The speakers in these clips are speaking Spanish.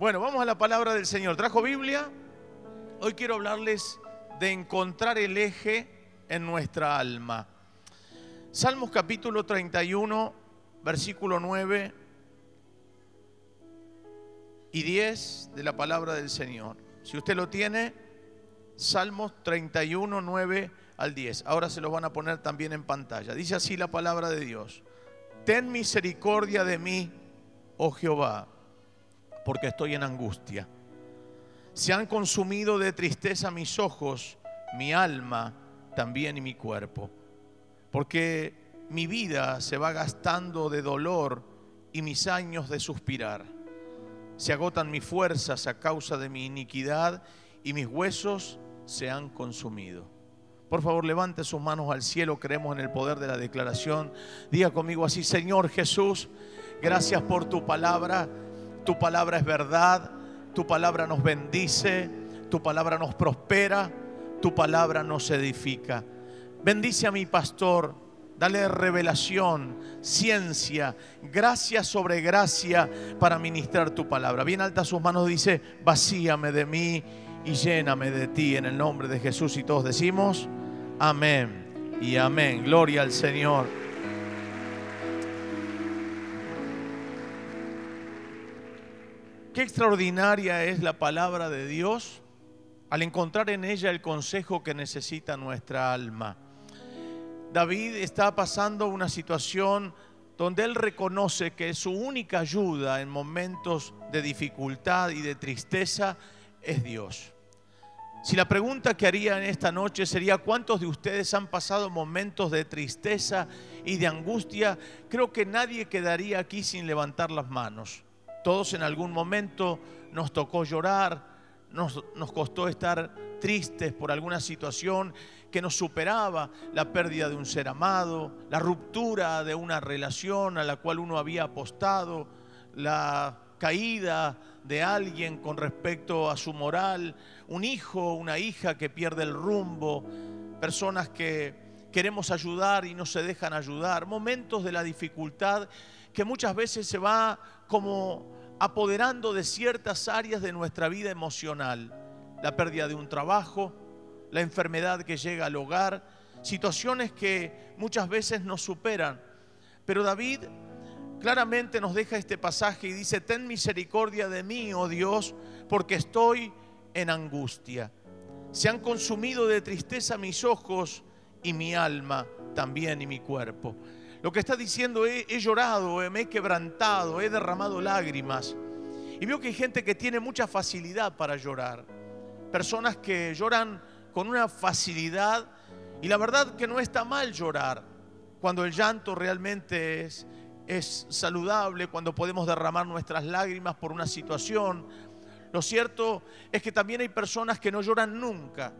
Bueno, vamos a la palabra del Señor. ¿Trajo Biblia? Hoy quiero hablarles de encontrar el eje en nuestra alma. Salmos capítulo 31, versículo 9 y 10 de la palabra del Señor. Si usted lo tiene, Salmos 31, 9 al 10. Ahora se lo van a poner también en pantalla. Dice así la palabra de Dios. Ten misericordia de mí, oh Jehová, porque estoy en angustia. Se han consumido de tristeza mis ojos, mi alma también y mi cuerpo, porque mi vida se va gastando de dolor y mis años de suspirar. Se agotan mis fuerzas a causa de mi iniquidad y mis huesos se han consumido. Por favor, levante sus manos al cielo, creemos en el poder de la declaración. Diga conmigo así, Señor Jesús, gracias por tu palabra. Tu palabra es verdad, tu palabra nos bendice, tu palabra nos prospera, tu palabra nos edifica. Bendice a mi pastor, dale revelación, ciencia, gracia sobre gracia para ministrar tu palabra. Bien alta sus manos dice, vacíame de mí y lléname de ti en el nombre de Jesús. Y todos decimos, amén y amén. Gloria al Señor. Qué extraordinaria es la palabra de Dios al encontrar en ella el consejo que necesita nuestra alma. David está pasando una situación donde él reconoce que su única ayuda en momentos de dificultad y de tristeza es Dios. Si la pregunta que haría en esta noche sería cuántos de ustedes han pasado momentos de tristeza y de angustia, creo que nadie quedaría aquí sin levantar las manos. Todos en algún momento nos tocó llorar, nos, nos, costó estar tristes por alguna situación que nos superaba, la pérdida de un ser amado, la ruptura de una relación a la cual uno había apostado, la caída de alguien con respecto a su moral, un hijo, una hija que pierde el rumbo, personas que queremos ayudar y no se dejan ayudar, momentos de la dificultad que muchas veces se va como apoderando de ciertas áreas de nuestra vida emocional, la pérdida de un trabajo, la enfermedad que llega al hogar, situaciones que muchas veces nos superan. Pero David claramente nos deja este pasaje y dice, ten misericordia de mí, oh Dios, porque estoy en angustia. Se han consumido de tristeza mis ojos y mi alma también y mi cuerpo. Lo que está diciendo, he, he llorado, me he quebrantado, he derramado lágrimas. Y veo que hay gente que tiene mucha facilidad para llorar. Personas que lloran con una facilidad y la verdad que no está mal llorar cuando el llanto realmente es, es saludable, cuando podemos derramar nuestras lágrimas por una situación. Lo cierto es que también hay personas que no lloran nunca.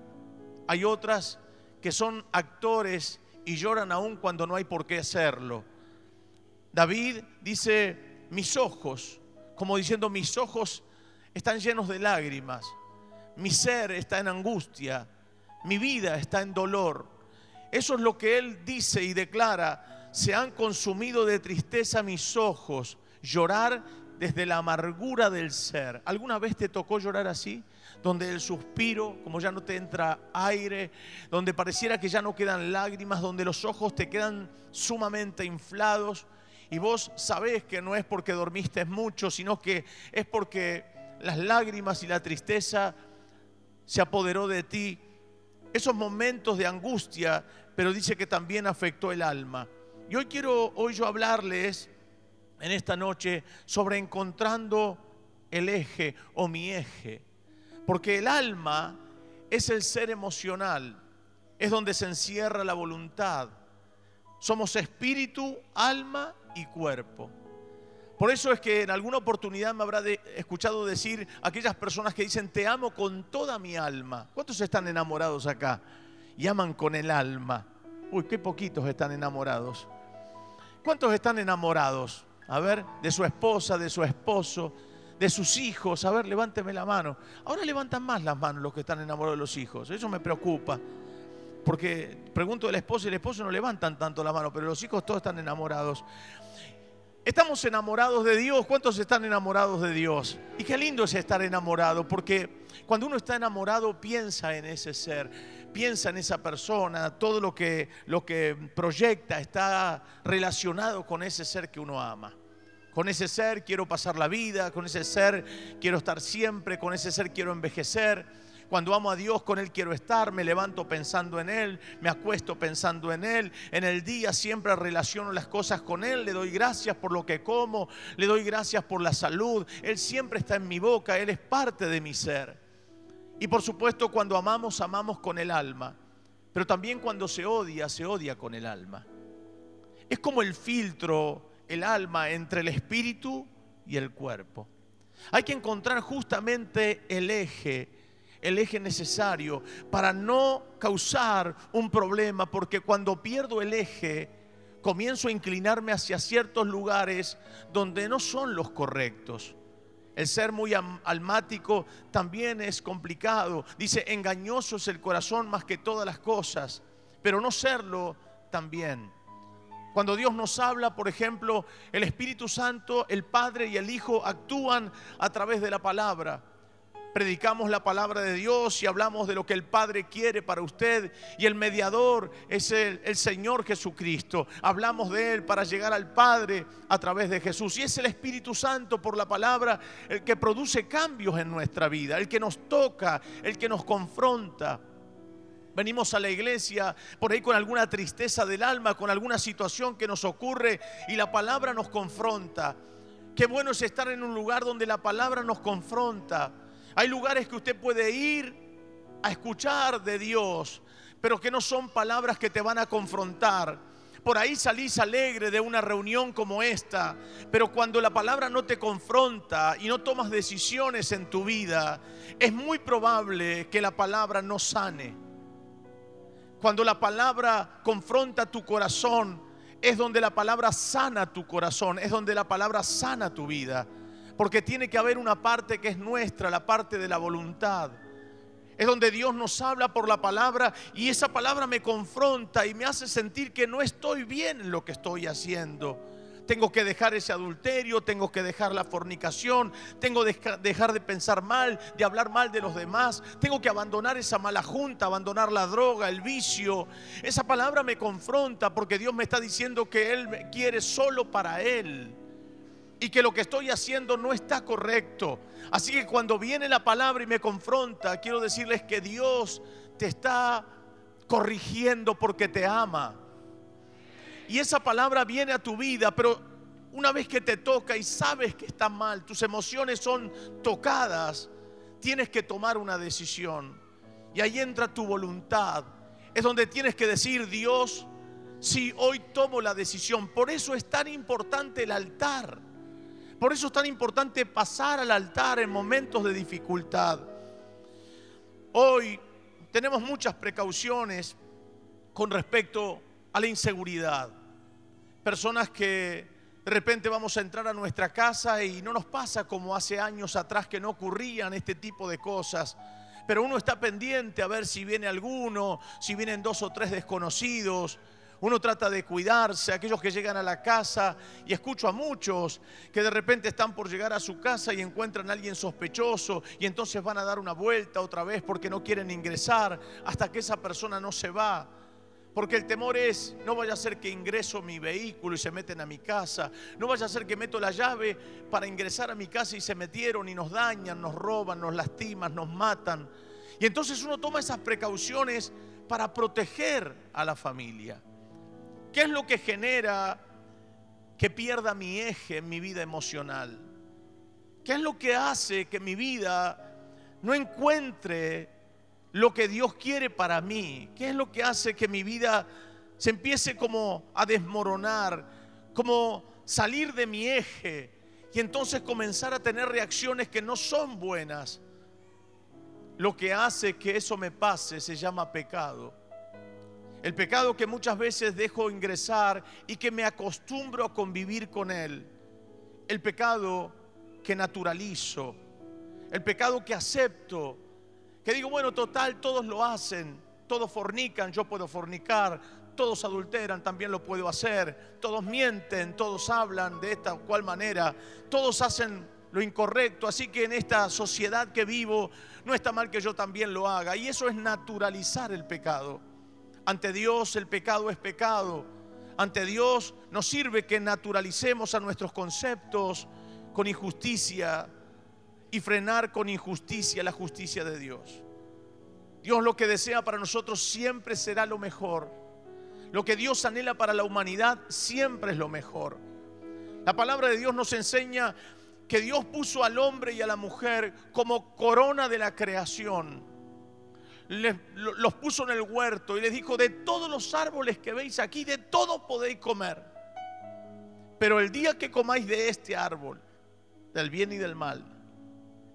Hay otras que son actores y lloran aún cuando no hay por qué hacerlo. David dice, mis ojos, como diciendo, mis ojos están llenos de lágrimas, mi ser está en angustia, mi vida está en dolor. Eso es lo que él dice y declara, se han consumido de tristeza mis ojos, llorar desde la amargura del ser. ¿Alguna vez te tocó llorar así? Donde el suspiro, como ya no te entra aire, donde pareciera que ya no quedan lágrimas, donde los ojos te quedan sumamente inflados y vos sabés que no es porque dormiste mucho, sino que es porque las lágrimas y la tristeza se apoderó de ti. Esos momentos de angustia, pero dice que también afectó el alma. Y hoy quiero hoy yo hablarles en esta noche sobre encontrando el eje o mi eje. Porque el alma es el ser emocional, es donde se encierra la voluntad. Somos espíritu, alma y cuerpo. Por eso es que en alguna oportunidad me habrá escuchado decir aquellas personas que dicen, te amo con toda mi alma. ¿Cuántos están enamorados acá? Y aman con el alma. Uy, qué poquitos están enamorados. ¿Cuántos están enamorados? A ver, de su esposa, de su esposo, de sus hijos. A ver, levánteme la mano. Ahora levantan más las manos los que están enamorados de los hijos. Eso me preocupa. Porque pregunto del esposo y el esposo no levantan tanto la mano, pero los hijos todos están enamorados. Estamos enamorados de Dios. ¿Cuántos están enamorados de Dios? Y qué lindo es estar enamorado, porque cuando uno está enamorado piensa en ese ser, piensa en esa persona, todo lo que, lo que proyecta está relacionado con ese ser que uno ama. Con ese ser quiero pasar la vida, con ese ser quiero estar siempre, con ese ser quiero envejecer. Cuando amo a Dios, con Él quiero estar, me levanto pensando en Él, me acuesto pensando en Él. En el día siempre relaciono las cosas con Él, le doy gracias por lo que como, le doy gracias por la salud. Él siempre está en mi boca, Él es parte de mi ser. Y por supuesto, cuando amamos, amamos con el alma. Pero también cuando se odia, se odia con el alma. Es como el filtro, el alma, entre el espíritu y el cuerpo. Hay que encontrar justamente el eje el eje necesario para no causar un problema, porque cuando pierdo el eje, comienzo a inclinarme hacia ciertos lugares donde no son los correctos. El ser muy almático también es complicado. Dice, engañoso es el corazón más que todas las cosas, pero no serlo también. Cuando Dios nos habla, por ejemplo, el Espíritu Santo, el Padre y el Hijo actúan a través de la palabra predicamos la palabra de Dios y hablamos de lo que el Padre quiere para usted y el mediador es el, Señor Jesucristo. Hablamos de Él para llegar al Padre a través de Jesús. Y es el Espíritu Santo por la palabra el que produce cambios en nuestra vida, el que nos toca, el que nos confronta. Venimos a la iglesia por ahí con alguna tristeza del alma, con alguna situación que nos ocurre y la palabra nos confronta. Qué bueno es estar en un lugar donde la palabra nos confronta hay lugares que usted puede ir a escuchar de Dios, pero que no son palabras que te van a confrontar. Por ahí salís alegre de una reunión como esta, pero cuando la palabra no te confronta y no tomas decisiones en tu vida, es muy probable que la palabra no sane. Cuando la palabra confronta tu corazón, es donde la palabra sana tu corazón, es donde la palabra sana tu vida. Porque tiene que haber una parte que es nuestra, la parte de la voluntad. Es donde Dios nos habla por la palabra y esa palabra me confronta y me hace sentir que no estoy bien en lo que estoy haciendo. Tengo que dejar ese adulterio, tengo que dejar la fornicación, tengo que dejar de pensar mal, de hablar mal de los demás, tengo que abandonar esa mala junta, abandonar la droga, el vicio. Esa palabra me confronta porque Dios me está diciendo que Él me quiere solo para Él y que lo que estoy haciendo no está correcto. Así que cuando viene la palabra y me confronta, quiero decirles que Dios te está corrigiendo porque te ama. Y esa palabra viene a tu vida, pero una vez que te toca y sabes que está mal, tus emociones son tocadas, tienes que tomar una decisión. Y ahí entra tu voluntad. Es donde tienes que decir, Dios, si hoy tomo la decisión. Por eso es tan importante el altar. Por eso es tan importante pasar al altar en momentos de dificultad. Hoy tenemos muchas precauciones con respecto a la inseguridad. Personas que de repente vamos a entrar a nuestra casa y no nos pasa como hace años atrás que no ocurrían este tipo de cosas. Pero uno está pendiente a ver si viene alguno, si vienen dos o tres desconocidos. Uno trata de cuidarse, aquellos que llegan a la casa, y escucho a muchos que de repente están por llegar a su casa y encuentran a alguien sospechoso y entonces van a dar una vuelta otra vez porque no quieren ingresar hasta que esa persona no se va. Porque el temor es, no vaya a ser que ingreso mi vehículo y se meten a mi casa. No vaya a ser que meto la llave para ingresar a mi casa y se metieron y nos dañan, nos roban, nos lastiman, nos matan. Y entonces uno toma esas precauciones para proteger a la familia. ¿Qué es lo que genera que pierda mi eje en mi vida emocional? ¿Qué es lo que hace que mi vida no encuentre lo que Dios quiere para mí? ¿Qué es lo que hace que mi vida se empiece como a desmoronar, como salir de mi eje y entonces comenzar a tener reacciones que no son buenas? Lo que hace que eso me pase se llama pecado. El pecado que muchas veces dejo ingresar y que me acostumbro a convivir con él. El pecado que naturalizo. El pecado que acepto. Que digo, bueno, total, todos lo hacen. Todos fornican, yo puedo fornicar. todos adulteran, también lo puedo hacer, todos mienten, todos hablan de esta o cual manera, todos hacen lo incorrecto, así que en esta sociedad que vivo no está mal que yo también lo haga. Y eso es naturalizar el pecado. Ante Dios el pecado es pecado. Ante Dios nos sirve que naturalicemos a nuestros conceptos con injusticia y frenar con injusticia la justicia de Dios. Dios lo que desea para nosotros siempre será lo mejor. Lo que Dios anhela para la humanidad siempre es lo mejor. La palabra de Dios nos enseña que Dios puso al hombre y a la mujer como corona de la creación. los puso en el huerto y les dijo, de todos los árboles que veis aquí, de todos podéis comer. Pero el día que comáis de este árbol, del bien y del mal,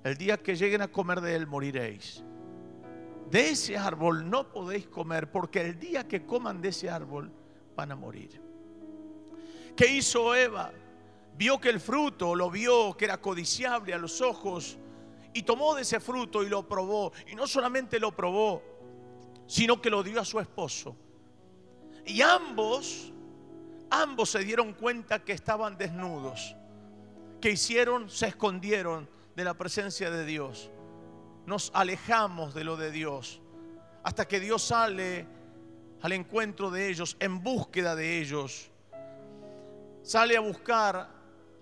el día que lleguen a comer de él, moriréis. De ese árbol no podéis comer, porque el día que coman de ese árbol, van a morir. ¿Qué hizo Eva? vio que el fruto, lo vio que era codiciable a los ojos y tomó de ese fruto y lo probó. Y no solamente lo probó, sino que lo dio a su esposo. Y ambos, ambos se dieron cuenta que estaban desnudos. Que hicieron? Se escondieron de la presencia de Dios. Nos alejamos de lo de Dios. Hasta que Dios sale al encuentro de ellos, en búsqueda de ellos. Sale a buscar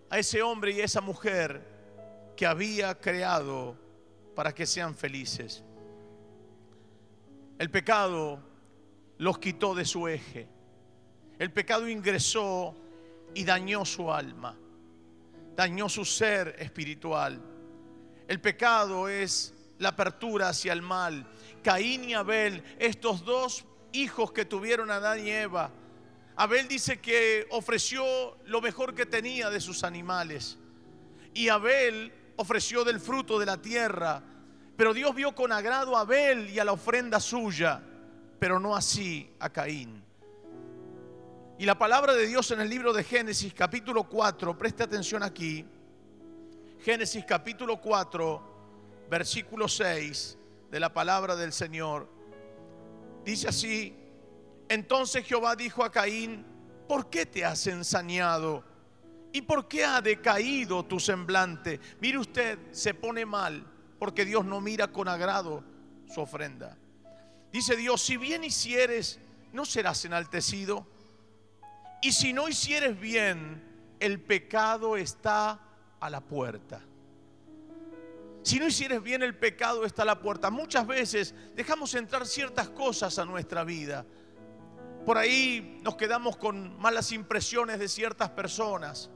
a ese hombre y a esa mujer que había creado para que sean felices. El pecado los quitó de su eje. El pecado ingresó y dañó su alma, dañó su ser espiritual. El pecado es la apertura hacia el mal. Caín y Abel, estos dos hijos que tuvieron Adán y Eva, Abel dice que ofreció lo mejor que tenía de sus animales. Y Abel ofreció del fruto de la tierra. Pero Dios vio con agrado a Abel y a la ofrenda suya, pero no así a Caín. Y la palabra de Dios en el libro de Génesis capítulo 4, preste atención aquí. Génesis capítulo 4, versículo 6 de la palabra del Señor. Dice así, entonces Jehová dijo a Caín, ¿por qué te has ensañado? ¿Y por qué ha decaído tu semblante? Mire usted, se pone mal porque Dios no mira con agrado su ofrenda. Dice Dios, si bien hicieres, no serás enaltecido. Y si no hicieres bien, el pecado está a la puerta. Si no hicieres bien, el pecado está a la puerta. Muchas veces dejamos entrar ciertas cosas a nuestra vida por ahí nos quedamos con malas impresiones de ciertas personas.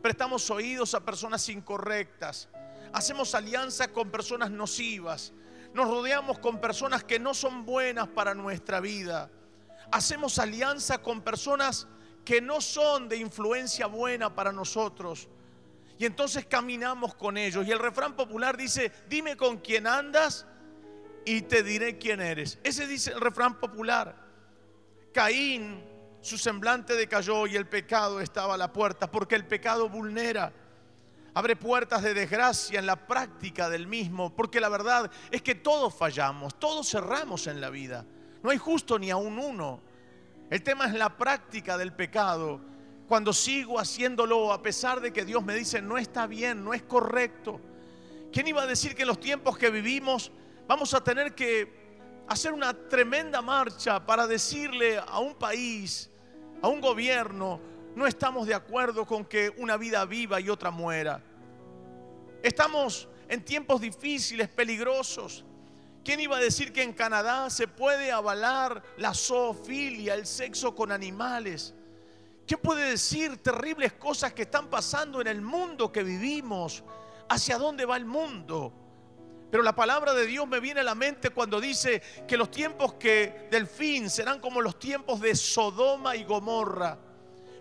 Prestamos oídos a personas incorrectas. Hacemos alianza con personas nocivas. Nos rodeamos con personas que no son buenas para nuestra vida. Hacemos alianza con personas que no son de influencia buena para nosotros. Y entonces caminamos con ellos. Y el refrán popular dice, dime con quién andas y te diré quién eres. Ese dice el refrán popular. Caín, su semblante decayó y el pecado estaba a la puerta, porque el pecado vulnera, abre puertas de desgracia en la práctica del mismo, porque la verdad es que todos fallamos, todos cerramos en la vida, no hay justo ni a un uno. El tema es la práctica del pecado. Cuando sigo haciéndolo a pesar de que Dios me dice no está bien, no es correcto. ¿Quién iba a decir que en los tiempos que vivimos vamos a tener que hacer una tremenda marcha para decirle a un país, a un gobierno, no estamos de acuerdo con que una vida viva y otra muera. Estamos en tiempos difíciles, peligrosos. ¿Quién iba a decir que en Canadá se puede avalar la zoofilia, el sexo con animales? ¿Quién puede decir terribles cosas que están pasando en el mundo que vivimos? ¿Hacia dónde va el mundo? Pero la palabra de Dios me viene a la mente cuando dice que los tiempos que del fin serán como los tiempos de Sodoma y Gomorra.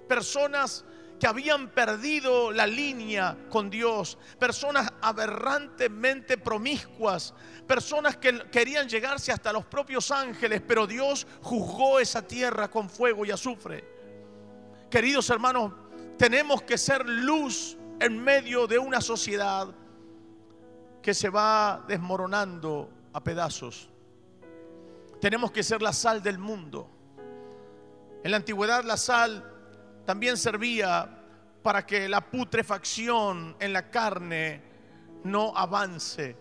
Personas que habían perdido la línea con Dios, personas aberrantemente promiscuas, personas que querían llegarse hasta los propios ángeles, pero Dios juzgó esa tierra con fuego y azufre. Queridos hermanos, tenemos que ser luz en medio de una sociedad que se va desmoronando a pedazos. Tenemos que ser la sal del mundo. En la antigüedad la sal también servía para que la putrefacción en la carne no avance.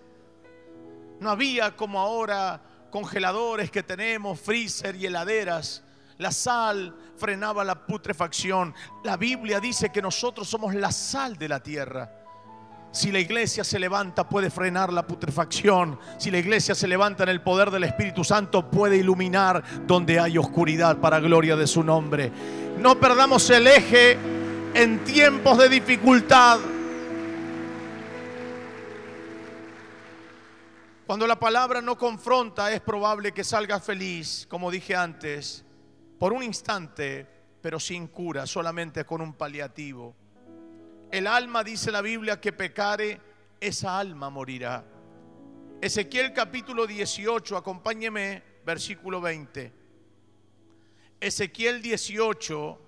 No había como ahora congeladores que tenemos, freezer y heladeras. La sal frenaba la putrefacción. La Biblia dice que nosotros somos la sal de la tierra. Si la iglesia se levanta puede frenar la putrefacción. Si la iglesia se levanta en el poder del Espíritu Santo puede iluminar donde hay oscuridad para gloria de su nombre. No perdamos el eje en tiempos de dificultad. Cuando la palabra no confronta es probable que salga feliz, como dije antes, por un instante, pero sin cura, solamente con un paliativo. El alma, dice la Biblia, que pecare, esa alma morirá. Ezequiel capítulo 18, acompáñeme, versículo 20. Ezequiel 18,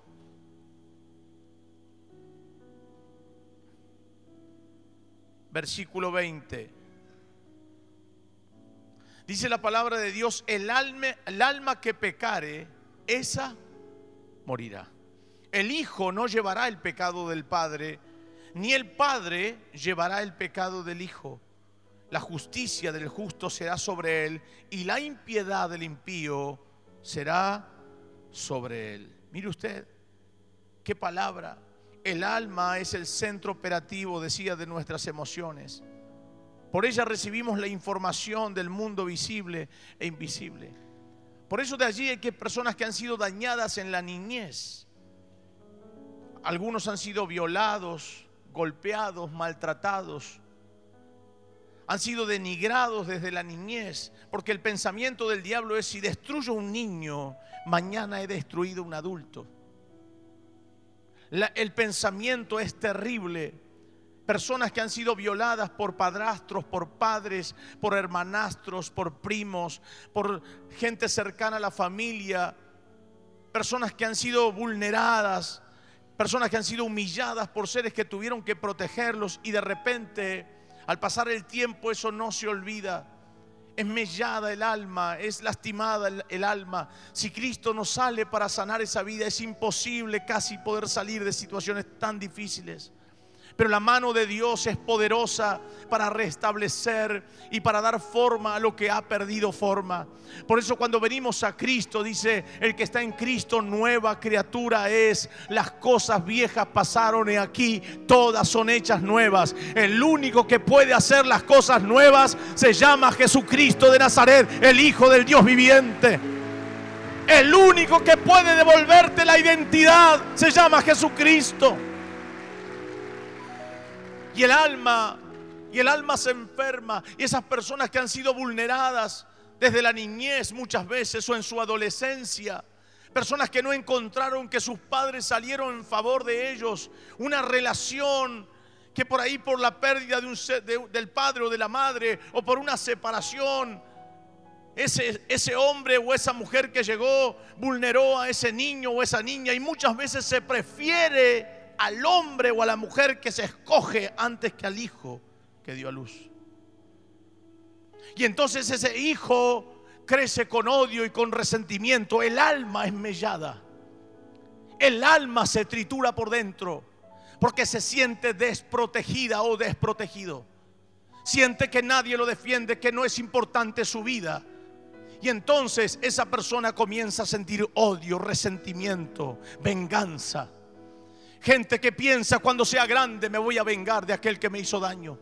versículo 20. Dice la palabra de Dios, el alma, el alma que pecare, esa morirá. El Hijo no llevará el pecado del Padre, ni el Padre llevará el pecado del Hijo. La justicia del justo será sobre él y la impiedad del impío será sobre él. Mire usted, qué palabra. El alma es el centro operativo, decía, de nuestras emociones. Por ella recibimos la información del mundo visible e invisible. Por eso de allí hay que personas que han sido dañadas en la niñez. Algunos han sido violados, golpeados, maltratados. Han sido denigrados desde la niñez, porque el pensamiento del diablo es si destruyo un niño, mañana he destruido un adulto. el pensamiento es terrible Personas que han sido violadas por padrastros, por padres, por hermanastros, por primos, por gente cercana a la familia. Personas que han sido vulneradas, personas que han sido humilladas por seres que tuvieron que protegerlos y de repente, al pasar el tiempo, eso no se olvida. Es mellada el alma, es lastimada el, el, alma. Si Cristo no sale para sanar esa vida, es imposible casi poder salir de situaciones tan difíciles. Pero la mano de Dios es poderosa para restablecer y para dar forma a lo que ha perdido forma. Por eso cuando venimos a Cristo, dice, el que está en Cristo, nueva criatura es. Las cosas viejas pasaron y aquí todas son hechas nuevas. El único que puede hacer las cosas nuevas se llama Jesucristo de Nazaret, el Hijo del Dios viviente. El único que puede devolverte la identidad se llama Jesucristo. Y el alma, y el alma se enferma. Y esas personas que han sido vulneradas desde la niñez muchas veces o en su adolescencia. Personas que no encontraron que sus padres salieron en favor de ellos. Una relación que por ahí por la pérdida de un, del padre o de la madre o por una separación, ese, ese hombre o esa mujer que llegó vulneró a ese niño o esa niña y muchas veces se prefiere al hombre o a la mujer que se escoge antes que al hijo que dio a luz. Y entonces ese hijo crece con odio y con resentimiento. El alma es mellada. El alma se tritura por dentro porque se siente desprotegida o desprotegido. Siente que nadie lo defiende, que no es importante su vida. Y entonces esa persona comienza a sentir odio, resentimiento, venganza. Gente que piensa cuando sea grande me voy a vengar de aquel que me hizo daño.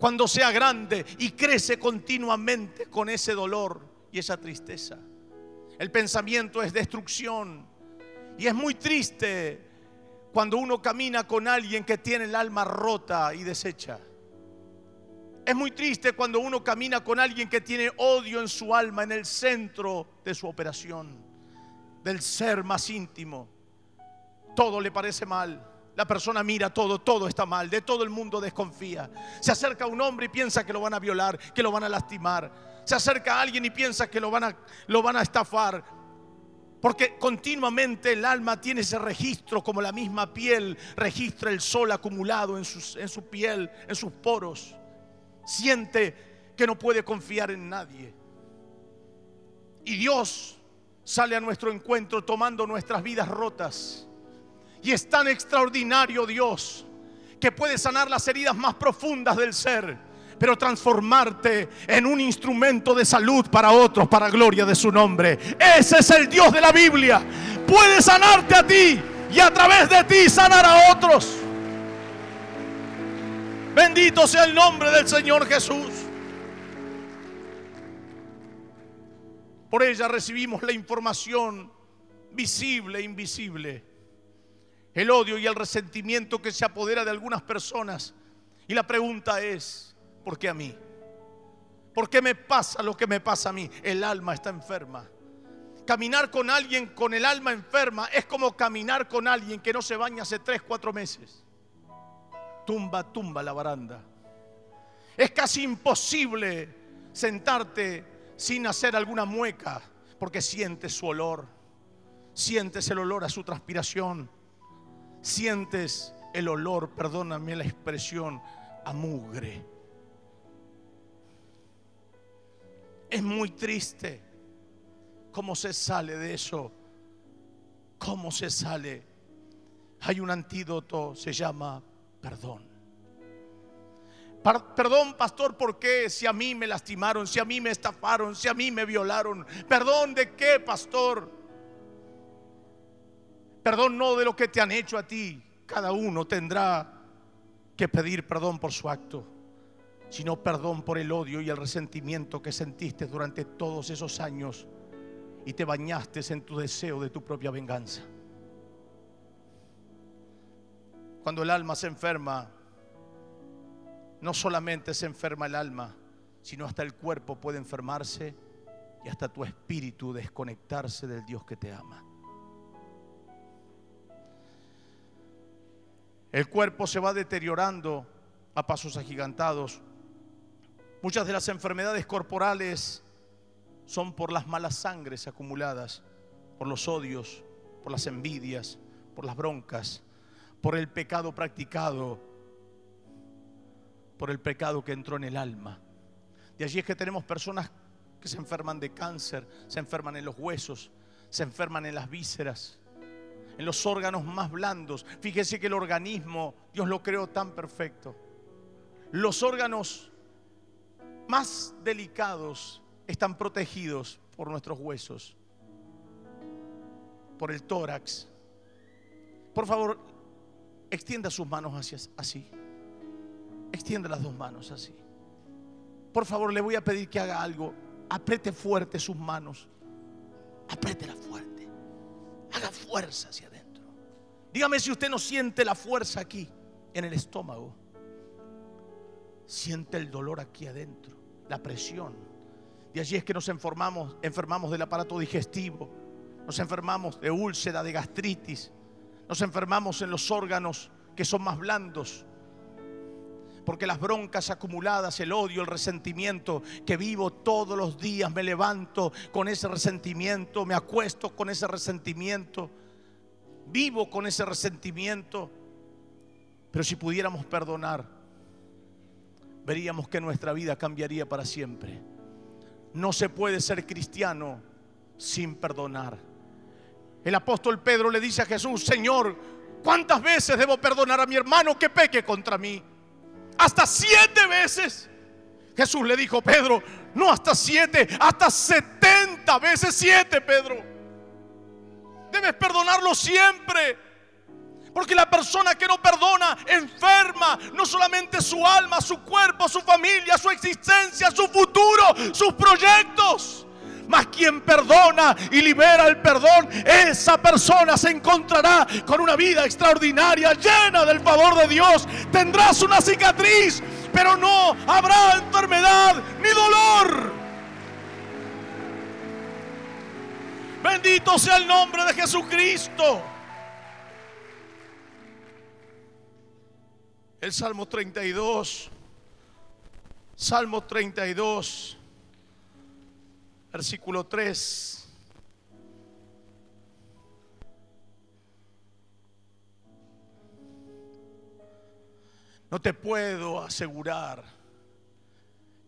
Cuando sea grande y crece continuamente con ese dolor y esa tristeza. El pensamiento es destrucción. Y es muy triste cuando uno camina con alguien que tiene el alma rota y deshecha. Es muy triste cuando uno camina con alguien que tiene odio en su alma, en el centro de su operación, del ser más íntimo todo le parece mal. La persona mira todo, todo está mal, de todo el mundo desconfía. Se acerca a un hombre y piensa que lo van a violar, que lo van a lastimar. Se acerca a alguien y piensa que lo van a, lo van a estafar. Porque continuamente el alma tiene ese registro, como la misma piel registra el sol acumulado en, en su piel, en sus poros. Siente que no puede confiar en nadie. Y Dios sale a nuestro encuentro tomando nuestras vidas rotas. Y es tan extraordinario Dios que puede sanar las heridas más profundas del ser, pero transformarte en un instrumento de salud para otros, para gloria de su nombre. Ese es el Dios de la Biblia. Puede sanarte a ti y a través de ti sanar a otros. Bendito sea el nombre del Señor Jesús. Por ella recibimos la información visible e invisible. El odio y el resentimiento que se apodera de algunas personas. Y la pregunta es, ¿por qué a mí? ¿Por qué me pasa lo que me pasa a mí? El alma está enferma. Caminar con alguien con el alma enferma es como caminar con alguien que no se baña hace 3, 4 meses tumba, tumba la baranda. Es casi imposible sentarte sin hacer alguna mueca porque sientes su olor, sientes el olor a su transpiración, sientes el olor, perdóname la expresión, a mugre. Es muy triste cómo se sale de eso, cómo se sale. Hay un antídoto, se llama perdón. Perdón, pastor, ¿por qué? Si a mí me lastimaron, si a mí me estafaron, si a mí me violaron. Perdón de qué, pastor. Perdón no de lo que te han hecho a ti. Cada uno tendrá que pedir perdón por su acto, sino perdón por el odio y el resentimiento que sentiste durante todos esos años y te bañaste en tu deseo de tu propia venganza. Cuando el alma se enferma, no solamente se enferma el alma, sino hasta el cuerpo puede enfermarse y hasta tu espíritu desconectarse del Dios que te ama. El cuerpo se va deteriorando a pasos agigantados. Muchas de las enfermedades corporales son por las malas sangres acumuladas, por los odios, por las envidias, por las broncas, por el pecado practicado, por el pecado que entró en el alma. De allí es que tenemos personas que se enferman de cáncer, se enferman en los huesos, se enferman en las vísceras, en los órganos más blandos. Fíjese que el organismo, Dios lo creó tan perfecto. Los órganos más delicados están protegidos por nuestros huesos, por el tórax. Por favor, Extienda sus manos hacia así. Extienda las dos manos así. Por favor, le voy a pedir que haga algo. Apriete fuerte sus manos. Apriétela fuerte. Fuerza hacia adentro. Dígame si usted no siente la fuerza aquí, en el estómago. Siente el dolor aquí adentro, la presión. De allí es que nos enfermamos, enfermamos del aparato digestivo, nos enfermamos de úlcera, de gastritis, nos enfermamos en los órganos que son más blandos. Porque las broncas acumuladas, el odio, el resentimiento que vivo todos los días, me levanto con ese resentimiento, me acuesto con ese resentimiento, vivo con ese resentimiento. Pero si pudiéramos perdonar, veríamos que nuestra vida cambiaría para siempre. No se puede ser cristiano sin perdonar. El apóstol Pedro le dice a Jesús, Señor, ¿cuántas veces debo perdonar a mi hermano que peque contra mí? Hasta siete veces. Jesús le dijo, Pedro, no hasta siete, hasta setenta veces siete, Pedro. Debes perdonarlo siempre. Porque la persona que no perdona enferma no solamente su alma, su cuerpo, su familia, su existencia, su futuro, sus proyectos. Mas quien perdona y libera el perdón, esa persona se encontrará con una vida extraordinaria, llena del favor de Dios. Tendrás una cicatriz, pero no habrá enfermedad ni dolor. Bendito sea el nombre de Jesucristo. El Salmo 32. Salmo 32 versículo 3. No te puedo asegurar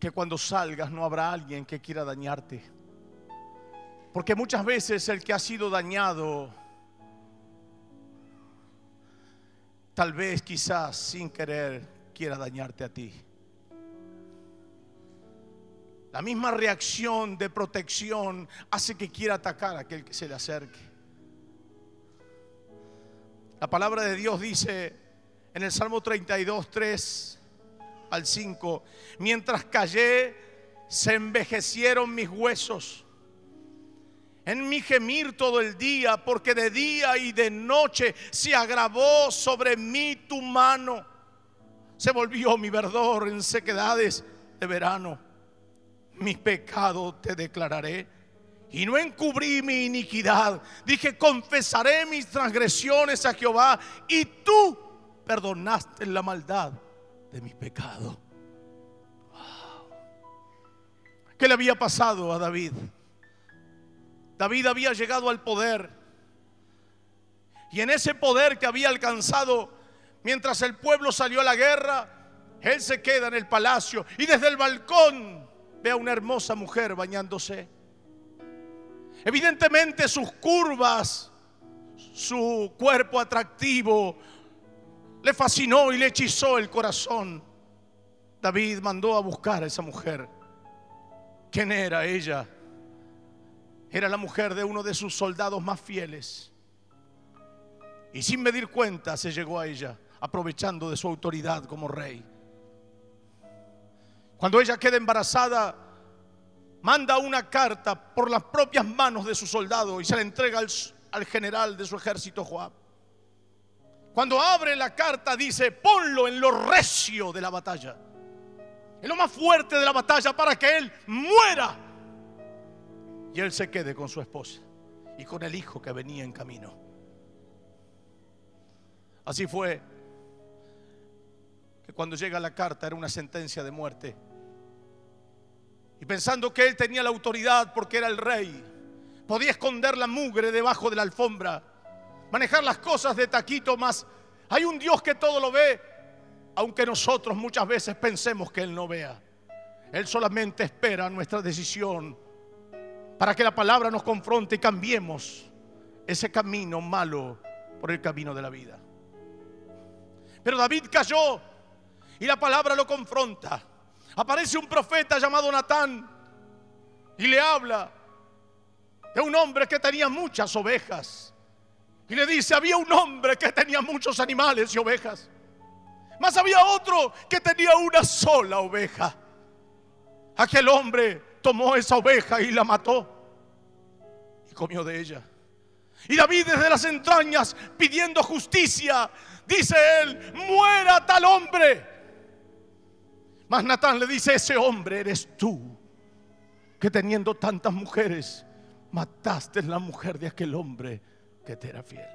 que cuando salgas no habrá alguien que quiera dañarte. Porque muchas veces el que ha sido dañado, tal vez quizás sin querer, quiera dañarte a ti. La misma reacción de protección hace que quiera atacar a aquel que se le acerque. La palabra de Dios dice en el Salmo 32, 3 al 5, mientras callé, se envejecieron mis huesos. En mi gemir todo el día, porque de día y de noche se agravó sobre mí tu mano. Se volvió mi verdor en sequedades de verano mi pecado te declararé. Y no encubrí mi iniquidad. Dije, confesaré mis transgresiones a Jehová. Y tú perdonaste la maldad de mi pecado. ¿Qué le había pasado a David? David había llegado al poder. Y en ese poder que había alcanzado mientras el pueblo salió a la guerra, él se queda en el palacio y desde el balcón ve a una hermosa mujer bañándose. Evidentemente sus curvas, su cuerpo atractivo, le fascinó y le hechizó el corazón. David mandó a buscar a esa mujer. ¿Quién era ella? Era la mujer de uno de sus soldados más fieles. Y sin medir cuenta se llegó a ella, aprovechando de su autoridad como rey. Cuando ella queda embarazada, manda una carta por las propias manos de su soldado y se la entrega al, general de su ejército Joab. Cuando abre la carta dice, ponlo en lo recio de la batalla, en lo más fuerte de la batalla para que él muera y él se quede con su esposa y con el hijo que venía en camino. Así fue que cuando llega la carta era una sentencia de muerte y pensando que él tenía la autoridad porque era el rey, podía esconder la mugre debajo de la alfombra, manejar las cosas de taquito más. Hay un Dios que todo lo ve, aunque nosotros muchas veces pensemos que Él no vea. Él solamente espera nuestra decisión para que la palabra nos confronte y cambiemos ese camino malo por el camino de la vida. Pero David cayó y la palabra lo confronta aparece un profeta llamado Natán y le habla de un hombre que tenía muchas ovejas. Y le dice, había un hombre que tenía muchos animales y ovejas. Mas había otro que tenía una sola oveja. Aquel hombre tomó esa oveja y la mató y comió de ella. Y David desde las entrañas pidiendo justicia, dice él, muera tal hombre. Mas Natán le dice, ese hombre eres tú, que teniendo tantas mujeres, mataste la mujer de aquel hombre que te era fiel.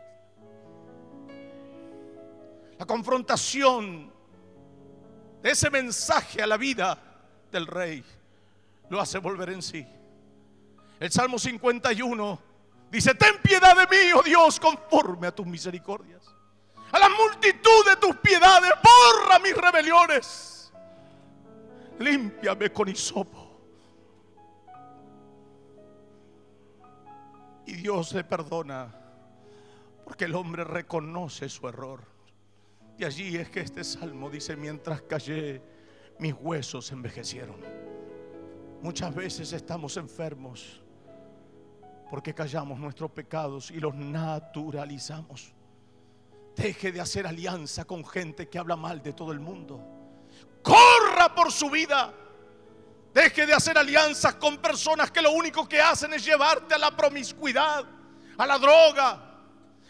La confrontación de ese mensaje a la vida del rey lo hace volver en sí. El Salmo 51 dice, ten piedad de mí, oh Dios, conforme a tus misericordias. A la multitud de tus piedades, borra mis rebeliones límpiame con hisopo. Y Dios le perdona porque el hombre reconoce su error. Y allí es que este salmo dice, mientras callé, mis huesos envejecieron. Muchas veces estamos enfermos porque callamos nuestros pecados y los naturalizamos. Deje de hacer alianza con gente que habla mal de todo el mundo corra por su vida. Deje de hacer alianzas con personas que lo único que hacen es llevarte a la promiscuidad, a la droga,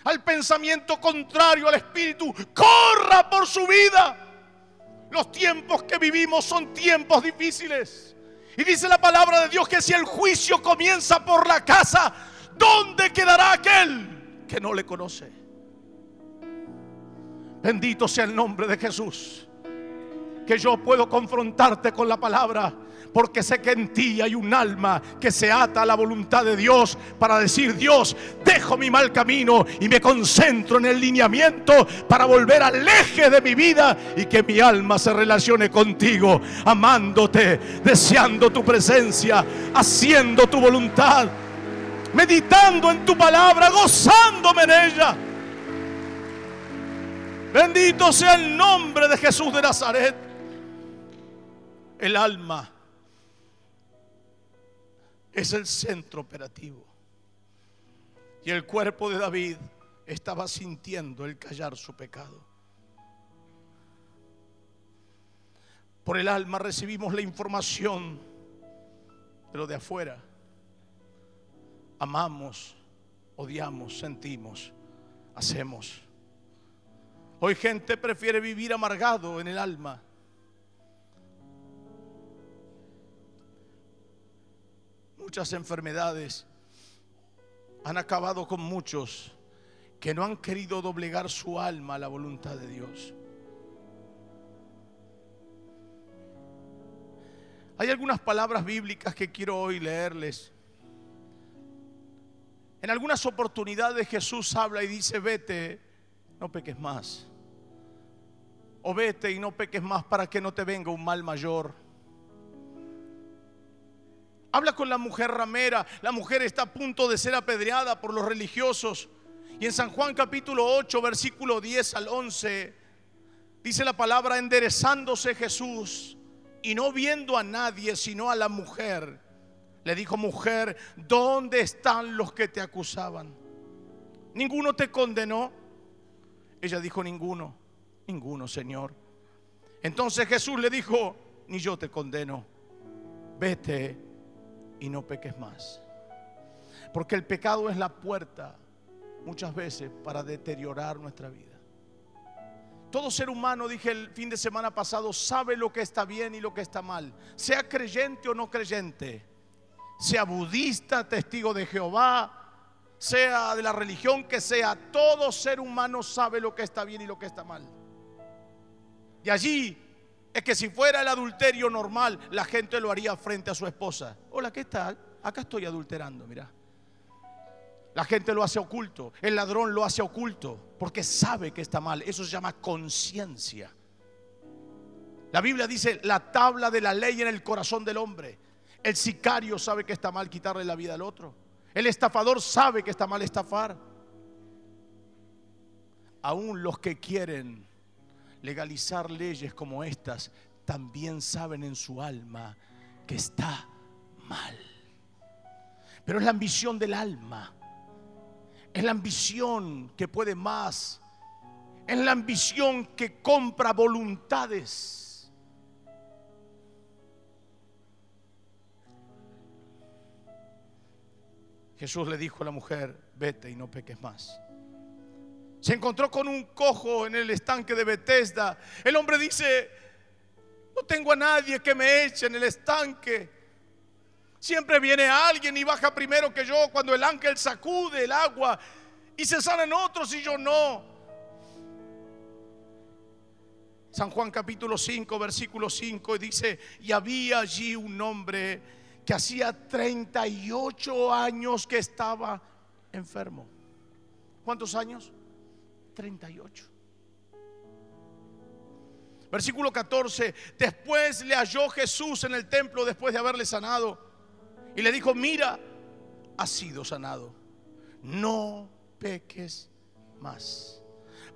al pensamiento contrario al espíritu. Corra por su vida. Los tiempos que vivimos son tiempos difíciles. Y dice la palabra de Dios que si el juicio comienza por la casa, ¿dónde quedará aquel que no le conoce? Bendito sea el nombre de Jesús que yo puedo confrontarte con la palabra. Porque sé que en ti hay un alma que se ata a la voluntad de Dios para decir, Dios, dejo mi mal camino y me concentro en el lineamiento para volver al eje de mi vida y que mi alma se relacione contigo, amándote, deseando tu presencia, haciendo tu voluntad. meditando en tu palabra, gozándome en ella. Bendito sea el nombre de Jesús de Nazaret. El alma es el centro operativo. Y el cuerpo de David estaba sintiendo el callar su pecado. Por el alma recibimos la información, pero de afuera amamos, odiamos, sentimos, hacemos. Hoy gente prefiere vivir amargado en el alma. Muchas enfermedades han acabado con muchos que no han querido doblegar su alma a la voluntad de Dios. Hay algunas palabras bíblicas que quiero hoy leerles. En algunas oportunidades Jesús habla y dice, vete, no peques más. O vete y no peques más para que no te venga un mal mayor. Habla con la mujer ramera. La mujer está a punto de ser apedreada por los religiosos. Y en San Juan capítulo 8, versículo 10 al 11, dice la palabra, enderezándose Jesús y no viendo a nadie, sino a la mujer, le dijo, mujer, ¿dónde están los que te acusaban? ¿Ninguno te condenó? Ella dijo, ninguno, ninguno, Señor. Entonces Jesús le dijo, ni yo te condeno, vete y no peques más. Porque el pecado es la puerta muchas veces para deteriorar nuestra vida. Todo ser humano, dije el fin de semana pasado, sabe lo que está bien y lo que está mal. Sea creyente o no creyente, sea budista, testigo de Jehová, sea de la religión que sea, todo ser humano sabe lo que está bien y lo que está mal. Y allí es que si fuera el adulterio normal, la gente lo haría frente a su esposa. Hola, ¿qué tal? Acá estoy adulterando, mira. La gente lo hace oculto, el ladrón lo hace oculto, porque sabe que está mal. Eso se llama conciencia. La Biblia dice la tabla de la ley en el corazón del hombre. El sicario sabe que está mal quitarle la vida al otro. El estafador sabe que está mal estafar. Aún los que quieren legalizar leyes como estas, también saben en su alma que está mal. Pero es la ambición del alma. Es la ambición que puede más. Es la ambición que compra voluntades. Jesús le dijo a la mujer, vete y no peques más. Se encontró con un cojo en el estanque de Bethesda. El hombre dice, no tengo a nadie que me eche en el estanque. Siempre viene alguien y baja primero que yo cuando el ángel sacude el agua y se sanan otros y yo no. San Juan capítulo 5, versículo 5 dice, y había allí un hombre que hacía 38 años que estaba enfermo. ¿Cuántos años? 38. Versículo 14. Después le halló Jesús en el templo después de haberle sanado. Y le dijo, mira, has sido sanado. No peques más.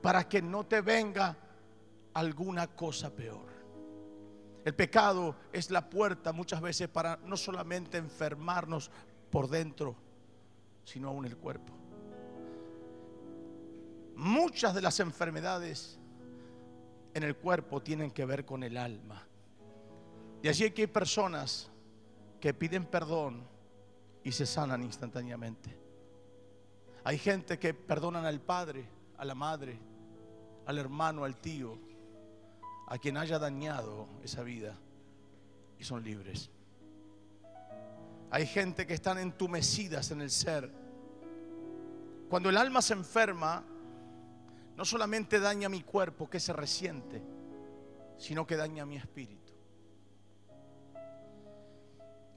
Para que no te venga alguna cosa peor. El pecado es la puerta muchas veces para no solamente enfermarnos por dentro, sino aún el cuerpo. Muchas de las enfermedades en el cuerpo tienen que ver con el alma. Y allí que hay personas que piden perdón y se sanan instantáneamente. Hay gente que perdonan al padre, a la madre, al hermano, al tío, a quien haya dañado esa vida y son libres. Hay gente que están entumecidas en el ser. Cuando el alma se enferma, no solamente daña mi cuerpo que se resiente, sino que daña mi espíritu.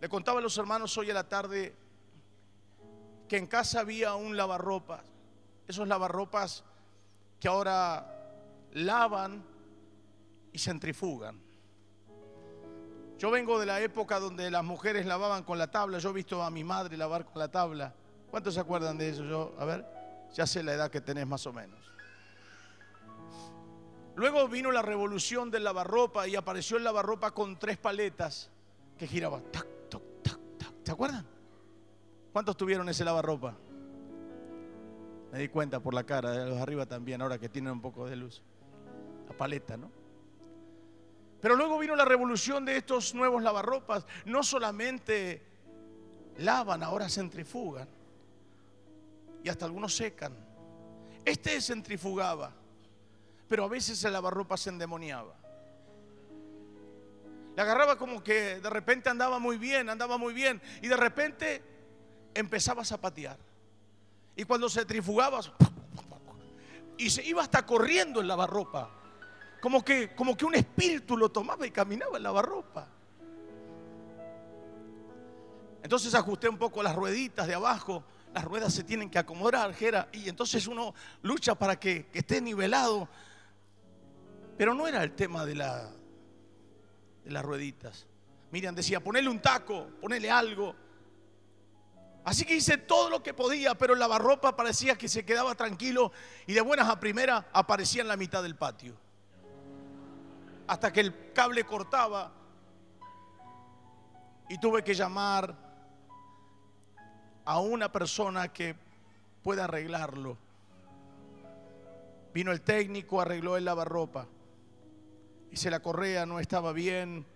Le contaba a los hermanos hoy a la tarde que en casa había un lavarropas, esos lavarropas que ahora lavan y centrifugan. Yo vengo de la época donde las mujeres lavaban con la tabla, yo he visto a mi madre lavar con la tabla ¿Cuántos se acuerdan de eso? Yo, a ver, ya sé la edad que tenés más o menos. Luego vino la revolución del lavarropa y apareció el lavarropa con tres paletas que giraban. Tac, tac, tac. ¿Se acuerdan? ¿Cuántos tuvieron ese lavarropa? Me di cuenta por la cara, de los arriba también, ahora que tienen un poco de luz. La paleta, ¿no? Pero luego vino la revolución de estos nuevos lavarropas. No solamente lavan, ahora centrifugan. Y hasta algunos secan. Este centrifugaba, pero a veces el lavarropa se endemoniaba. Le agarraba como que de repente andaba muy bien, andaba muy bien, y de repente empezaba a zapatear. Y cuando se trifugaba, y se iba hasta corriendo el lavarropa. Como que, como que un espíritu lo tomaba y caminaba en lavarropa. Entonces ajusté un poco las rueditas de abajo. Las ruedas se tienen que acomodar, Jera. Y entonces uno lucha para que esté nivelado. Pero no era el tema de, la, de las rueditas. Miriam decía, ponele un taco, ponele algo. Así que hice todo lo que podía, pero el lavarropa parecía que se quedaba tranquilo y de buenas a primeras aparecía en la mitad del patio. Hasta que el cable cortaba y tuve que llamar a una persona que pueda arreglarlo. Vino el técnico, arregló el lavarropa. Si la correa no estaba bien,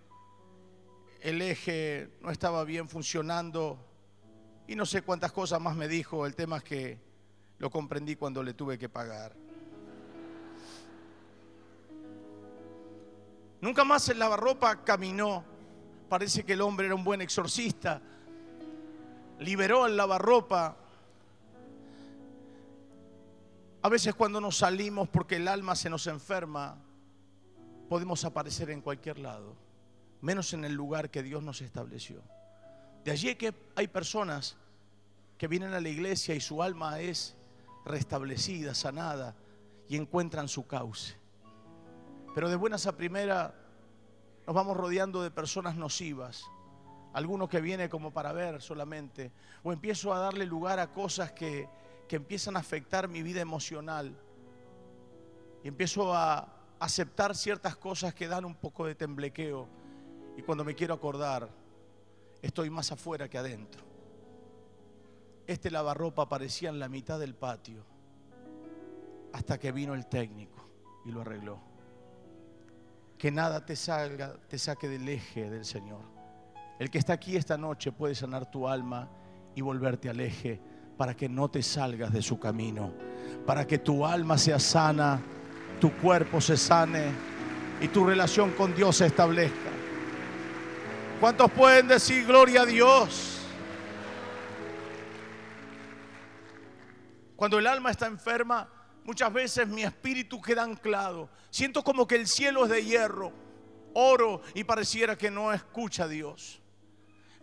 el eje no estaba bien funcionando y no sé cuántas cosas más me dijo. El tema es que lo comprendí cuando le tuve que pagar. Nunca más el lavarropa caminó. Parece que el hombre era un buen exorcista. Liberó el lavarropa. A veces cuando nos salimos porque el alma se nos enferma, podemos aparecer en cualquier lado, menos en el lugar que Dios nos estableció. De allí que hay personas que vienen a la iglesia y su alma es restablecida, sanada y encuentran su cauce. Pero de buenas a primera nos vamos rodeando de personas nocivas. Algunos que vienen como para ver solamente. O empiezo a darle lugar a cosas que, que empiezan a afectar mi vida emocional. Y empiezo a aceptar ciertas cosas que dan un poco de temblequeo. Y cuando me quiero acordar, estoy más afuera que adentro. Este lavarropa aparecía en la mitad del patio hasta que vino el técnico y lo arregló. Que nada te salga, te saque del eje del Señor. El que está aquí esta noche puede sanar tu alma y volverte al eje para que no te salgas de su camino, para que tu alma sea sana, tu cuerpo se sane y tu relación con Dios se establezca. ¿Cuántos pueden decir gloria a Dios? Cuando el alma está enferma, muchas veces mi espíritu queda anclado. Siento como que el cielo es de hierro. Oro y pareciera que no escucha a Dios.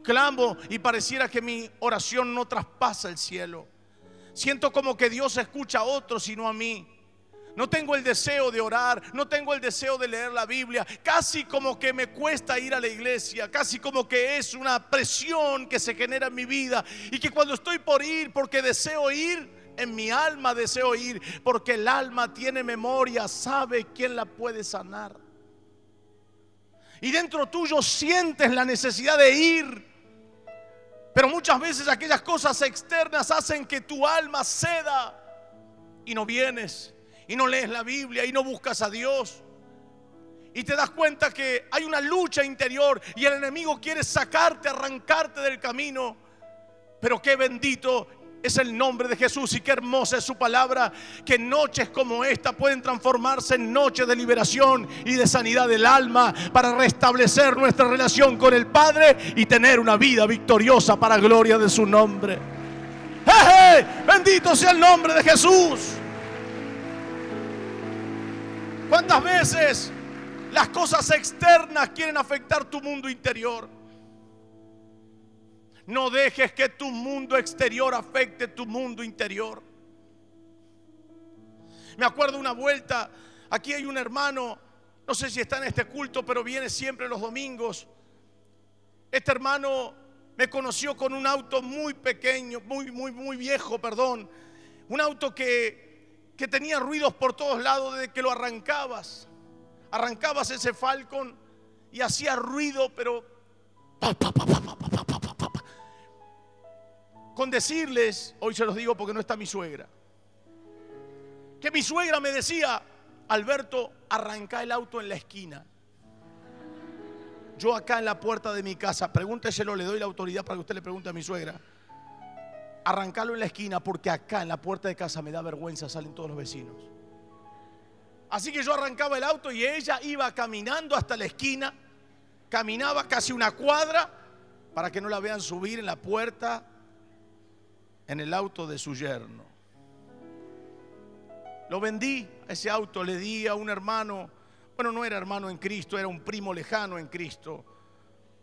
Clamo y pareciera que mi oración no traspasa el cielo. Siento como que Dios escucha a otros y no a mí. No tengo el deseo de orar, no tengo el deseo de leer la Biblia. Casi como que me cuesta ir a la iglesia, casi como que es una presión que se genera en mi vida. Y que cuando estoy por ir, porque deseo ir, en mi alma deseo ir, porque el alma tiene memoria, sabe quién la puede sanar. Y dentro tuyo sientes la necesidad de ir. Pero muchas veces aquellas cosas externas hacen que tu alma ceda y no vienes, y no lees la Biblia, y no buscas a Dios. Y te das cuenta que hay una lucha interior y el enemigo quiere sacarte, arrancarte del camino. Pero qué bendito es el nombre de Jesús y qué hermosa es su palabra, que noches como esta pueden transformarse en noches de liberación y de sanidad del alma para restablecer nuestra relación con el Padre y tener una vida victoriosa para gloria de su nombre. ¡Jeje! Bendito sea el nombre de Jesús. ¿Cuántas veces las cosas externas quieren afectar tu mundo interior? No dejes que tu mundo exterior afecte tu mundo interior. Me acuerdo una vuelta, aquí hay un hermano, no sé si está en este culto, pero viene siempre los domingos. Este hermano me conoció con un auto muy pequeño, muy, muy, muy viejo, perdón. Un auto que, que tenía ruidos por todos lados desde que lo arrancabas. Arrancabas ese Falcon y hacía ruido, pero con decirles, hoy se los digo porque no está mi suegra, que mi suegra me decía, Alberto, arranca el auto en la esquina. Yo acá en la puerta de mi casa, pregúnteselo, le doy la autoridad para que usted le pregunte a mi suegra. Arrancalo en la esquina porque acá en la puerta de casa me da vergüenza, salen todos los vecinos. Así que yo arrancaba el auto y ella iba caminando hasta la esquina, caminaba casi una cuadra para que no la vean subir en la puerta en el auto de su yerno. Lo vendí ese auto, le di a un hermano, bueno, no era hermano en Cristo, era un primo lejano en Cristo,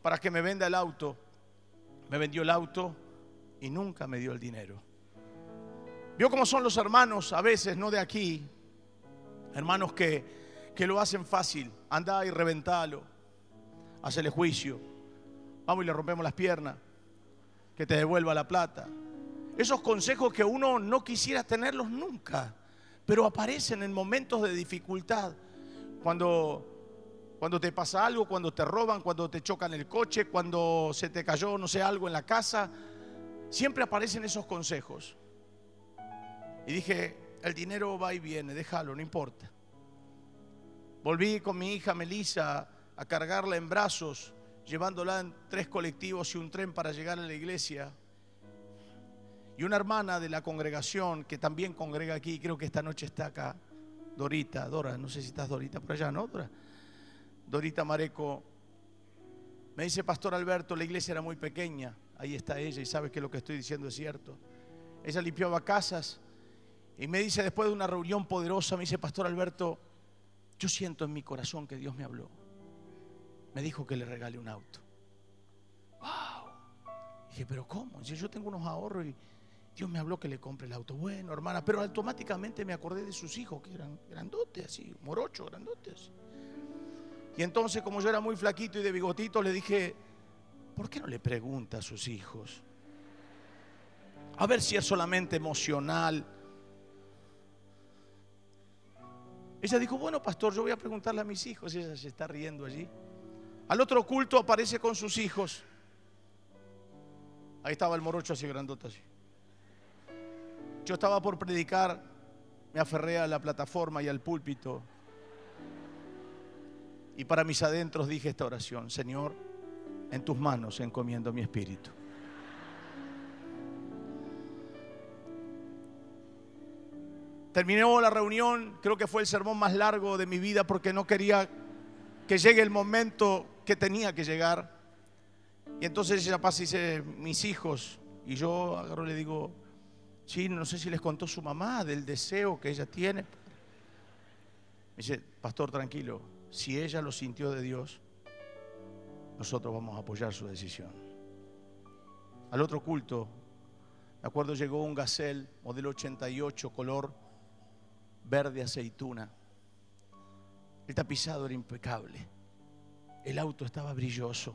para que me venda el auto. Me vendió el auto y nunca me dio el dinero. Vio cómo son los hermanos a veces, no de aquí, hermanos que, que lo hacen fácil, anda y reventalo, hacele juicio, vamos y le rompemos las piernas, que te devuelva la plata. Esos consejos que uno no quisiera tenerlos nunca pero aparecen en momentos de dificultad. Cuando, cuando te pasa algo, cuando te roban, cuando te chocan el coche, cuando se te cayó, no sé, algo en la casa, siempre aparecen esos consejos. Y dije, el dinero va y viene, déjalo, no importa. Volví con mi hija Melissa a cargarla en brazos, llevándola en tres colectivos y un tren para llegar a la iglesia. Y una hermana de la congregación que también congrega aquí, creo que esta noche está acá, Dorita, Dora, no sé si estás Dorita por allá, ¿no? Dora? Dorita Mareco, me dice, Pastor Alberto, la iglesia era muy pequeña, ahí está ella y sabe que lo que estoy diciendo es cierto. Ella limpiaba casas y me dice, después de una reunión poderosa, me dice, Pastor Alberto, yo siento en mi corazón que Dios me habló. Me dijo que le regale un auto. ¡Wow! dije, pero ¿cómo? Yo tengo unos ahorros y Dios me habló que le compre el auto. Bueno, hermana, pero automáticamente me acordé de sus hijos, que eran grandotes, así, morochos, grandotes. Y entonces, como yo era muy flaquito y de bigotito, le dije, ¿por qué no le pregunta a sus hijos? A ver si es solamente emocional. Ella dijo, bueno, pastor, yo voy a preguntarle a mis hijos. Ella se está riendo allí. Al otro culto aparece con sus hijos. Ahí estaba el morocho así grandote así. Yo estaba por predicar, me aferré a la plataforma y al púlpito. Y para mis adentros dije esta oración, Señor, en tus manos encomiendo mi espíritu. Terminó la reunión, creo que fue el sermón más largo de mi vida porque no quería que llegue el momento que tenía que llegar. Y entonces ella pasa dice, mis hijos, y yo agarro y le digo, Sí, no sé si les contó su mamá del deseo que ella tiene. Me dice, pastor, tranquilo, si ella lo sintió de Dios, nosotros vamos a apoyar su decisión. Al otro culto, me acuerdo, llegó un Gacel modelo 88, color verde aceituna. El tapizado era impecable. El auto estaba brilloso.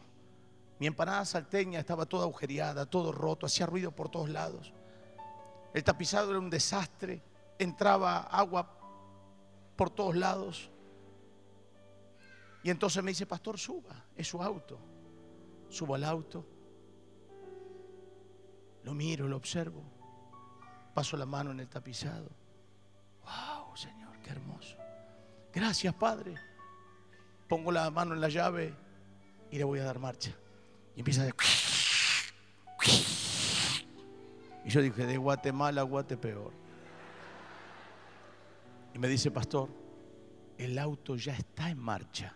Mi empanada salteña estaba toda agujereada, todo roto, hacía ruido por todos lados. El tapizado era un desastre, entraba agua por todos lados. Y entonces me dice, pastor, suba, es su auto. Subo al auto, lo miro, lo observo, paso la mano en el tapizado. ¡Wow, Señor, qué hermoso! Gracias, Padre. Pongo la mano en la llave y le voy a dar marcha. Y empieza a decir... Y yo dije, de Guatemala a Guatepeor. Y me dice, pastor, el auto ya está en marcha.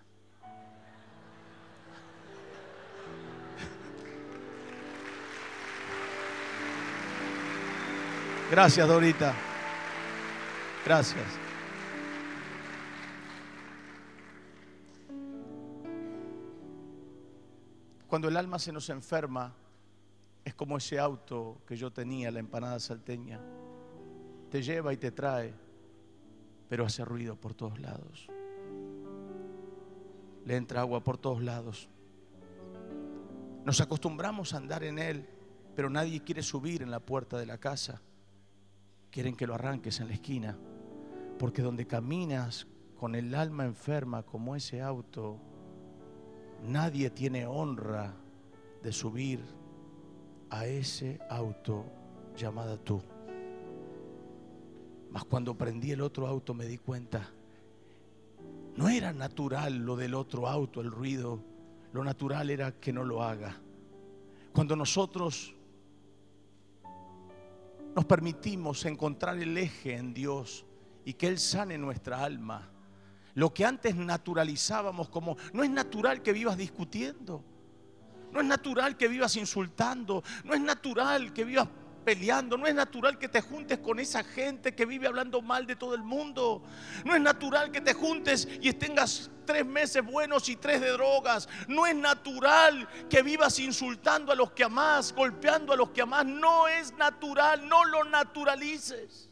Gracias, Dorita. Gracias. Cuando el alma se nos enferma, es como ese auto que yo tenía, la empanada salteña. Te lleva y te trae, pero hace ruido por todos lados. Le entra agua por todos lados. Nos acostumbramos a andar en él, pero nadie quiere subir en la puerta de la casa. Quieren que lo arranques en la esquina, porque donde caminas con el alma enferma como ese auto, nadie tiene honra de subir a ese auto llamada tú. Mas cuando prendí el otro auto me di cuenta, no era natural lo del otro auto, el ruido, lo natural era que no lo haga. Cuando nosotros nos permitimos encontrar el eje en Dios y que Él sane nuestra alma, lo que antes naturalizábamos como, no es natural que vivas discutiendo, no es natural que vivas insultando, no es natural que vivas peleando, no es natural que te juntes con esa gente que vive hablando mal de todo el mundo, no es natural que te juntes y tengas tres meses buenos y tres de drogas, no es natural que vivas insultando a los que amás, golpeando a los que amás, no es natural, no lo naturalices.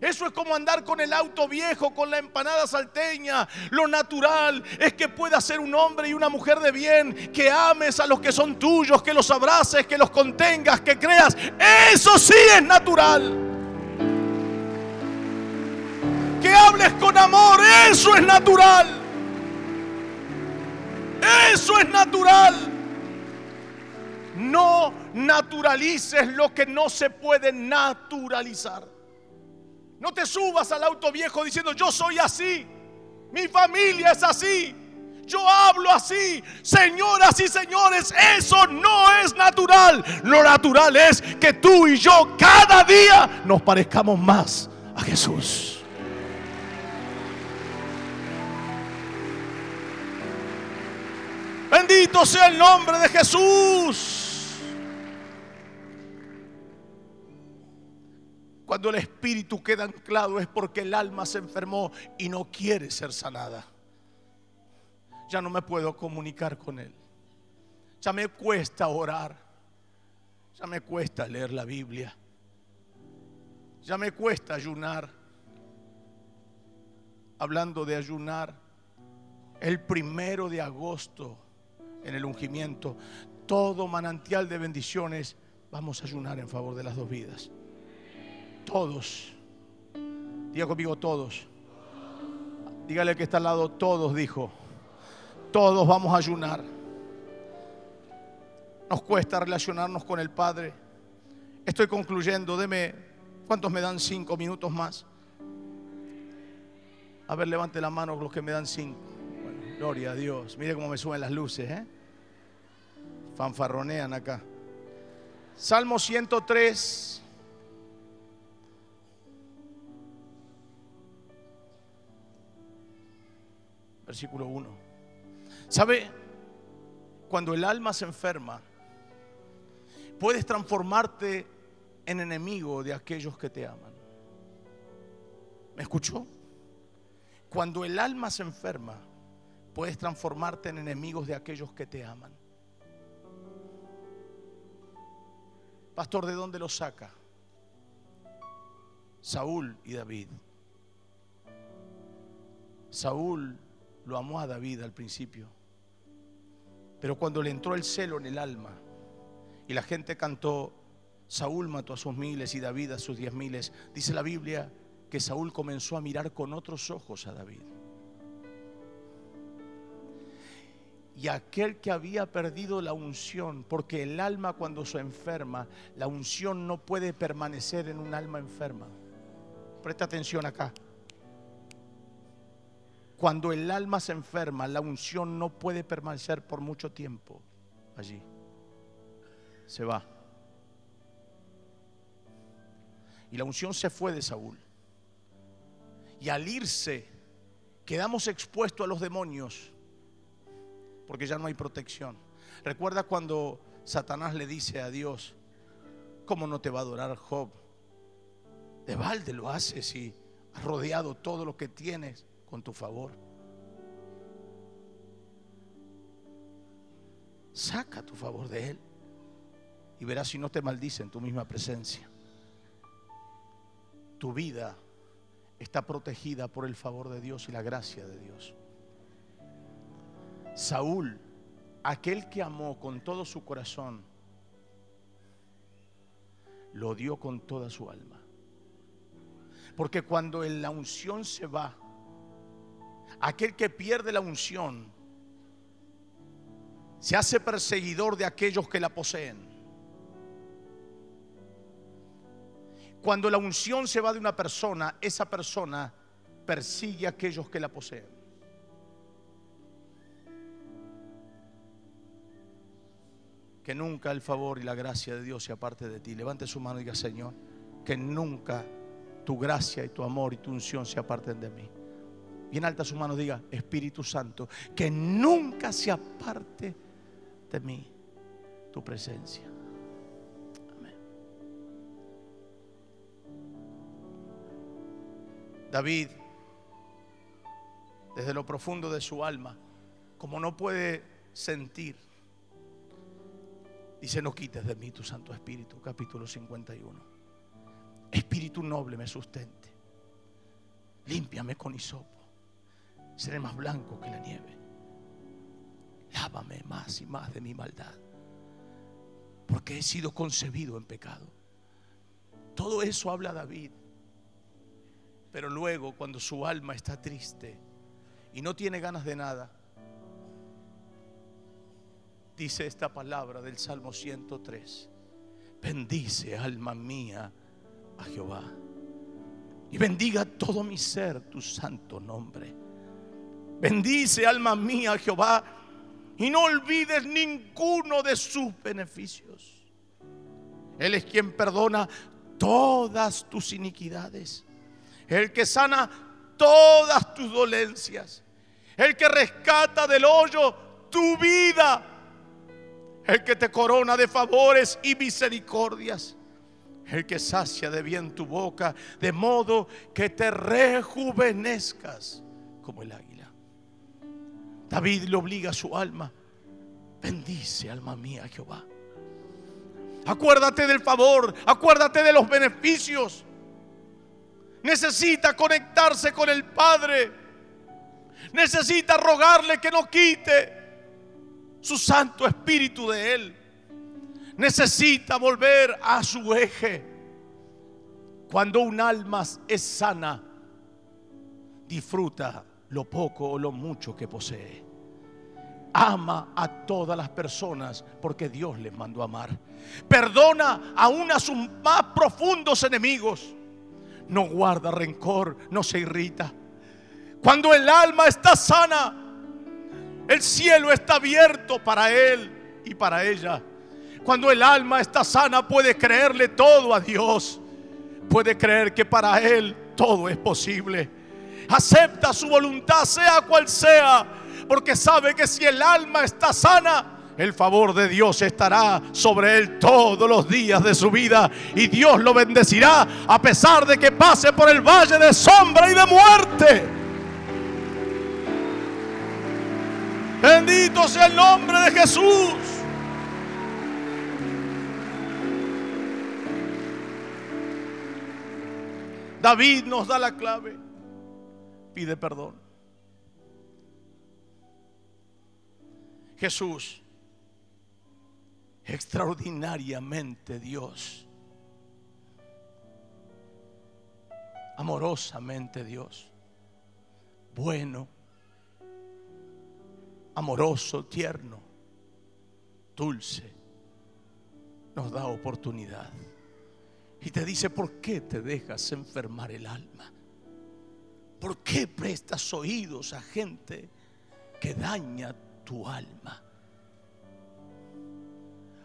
Eso es como andar con el auto viejo, con la empanada salteña. Lo natural es que puedas ser un hombre y una mujer de bien, que ames a los que son tuyos, que los abraces, que los contengas, que creas. Eso sí es natural. Que hables con amor, eso es natural. Eso es natural. No naturalices lo que no se puede naturalizar. No te subas al auto viejo diciendo yo soy así, mi familia es así, yo hablo así. Señoras y señores, eso no es natural. Lo natural es que tú y yo cada día nos parezcamos más a Jesús. Bendito sea el nombre de Jesús. Cuando el espíritu queda anclado es porque el alma se enfermó y no quiere ser sanada. Ya no me puedo comunicar con él. Ya me cuesta orar. Ya me cuesta leer la Biblia. Ya me cuesta ayunar. Hablando de ayunar, el primero de agosto en el ungimiento, todo manantial de bendiciones, vamos a ayunar en favor de las dos vidas. Todos. Diga conmigo todos. Dígale que está al lado, todos, dijo. Todos vamos a ayunar. Nos cuesta relacionarnos con el Padre. Estoy concluyendo. Deme, ¿cuántos me dan cinco minutos más? A ver, levante la mano los que me dan cinco. gloria a Dios. Mire cómo me suben las luces, ¿eh? Fanfarronean acá. Salmo 103. Versículo 1. ¿Sabe? Cuando el alma se enferma, puedes transformarte en enemigo de aquellos que te aman. ¿Me escuchó? Cuando el alma se enferma, puedes transformarte en enemigos de aquellos que te aman. Pastor, ¿de dónde lo saca? Saúl y David. Saúl lo amó a David al principio. Pero cuando le entró el celo en el alma y la gente cantó, Saúl mató a sus miles y David a sus diez miles, dice la Biblia que Saúl comenzó a mirar con otros ojos a David. Y aquel que había perdido la unción, porque el alma cuando se enferma, la unción no puede permanecer en un alma enferma. Presta atención acá. Cuando el alma se enferma, la unción no puede permanecer por mucho tiempo allí. Se va. Y la unción se fue de Saúl. Y al irse, quedamos expuestos a los demonios, porque ya no hay protección. Recuerda cuando Satanás le dice a Dios, ¿cómo no te va a adorar Job? De balde lo haces y has rodeado todo lo que tienes con tu favor. Saca tu favor de Él y verás si no te maldice en tu misma presencia. Tu vida está protegida por el favor de Dios y la gracia de Dios. Saúl aquel que amó con todo su corazón, lo dio con toda su alma. Porque cuando en la unción se va, aquel que pierde la unción se hace perseguidor de aquellos que la poseen. Cuando la unción se va de una persona, esa persona persigue a aquellos que la poseen. Que nunca el favor y la gracia de Dios se aparte de ti. Levante su mano y diga, Señor, que nunca tu gracia y tu amor y tu unción se aparten de mí. Bien alta su mano, diga, Espíritu Santo, que nunca se aparte de mí tu presencia. Amén. David, desde lo profundo de su alma, como no puede sentir, dice, no quites de mí tu Santo Espíritu, capítulo 51. Espíritu noble me sustente. Límpiame con hisopo. Seré más blanco que la nieve. Lávame más y más de mi maldad. Porque he sido concebido en pecado. Todo eso habla David. Pero luego cuando su alma está triste y no tiene ganas de nada, dice esta palabra del Salmo 103. Bendice alma mía a Jehová. Y bendiga todo mi ser tu santo nombre. Bendice alma mía Jehová y no olvides ninguno de sus beneficios. Él es quien perdona todas tus iniquidades. El que sana todas tus dolencias. El que rescata del hoyo tu vida. El que te corona de favores y misericordias. El que sacia de bien tu boca, de modo que te rejuvenezcas como el águila. David le obliga a su alma. Bendice, alma mía, Jehová. Acuérdate del favor, acuérdate de los beneficios. Necesita conectarse con el Padre. Necesita rogarle que no quite su Santo Espíritu de Él. Necesita volver a su eje. Cuando un alma es sana, disfruta lo poco o lo mucho que posee. Ama a todas las personas porque Dios les mandó a amar. Perdona aún a sus más profundos enemigos. No guarda rencor, no se irrita. Cuando el alma está sana, el cielo está abierto para él y para ella. Cuando el alma está sana puede creerle todo a Dios. Puede creer que para él todo es posible acepta su voluntad, sea cual sea, porque sabe que si el alma está sana, el favor de Dios estará sobre él todos los días de su vida y Dios lo bendecirá a pesar de que pase por el valle de sombra y de muerte. Bendito sea el nombre de Jesús. David nos da la clave pide perdón. Jesús, extraordinariamente Dios, amorosamente Dios, bueno, amoroso, tierno, dulce, nos da oportunidad. Y te dice, ¿por qué te dejas enfermar el alma? ¿Por qué prestas oídos a gente que daña tu alma?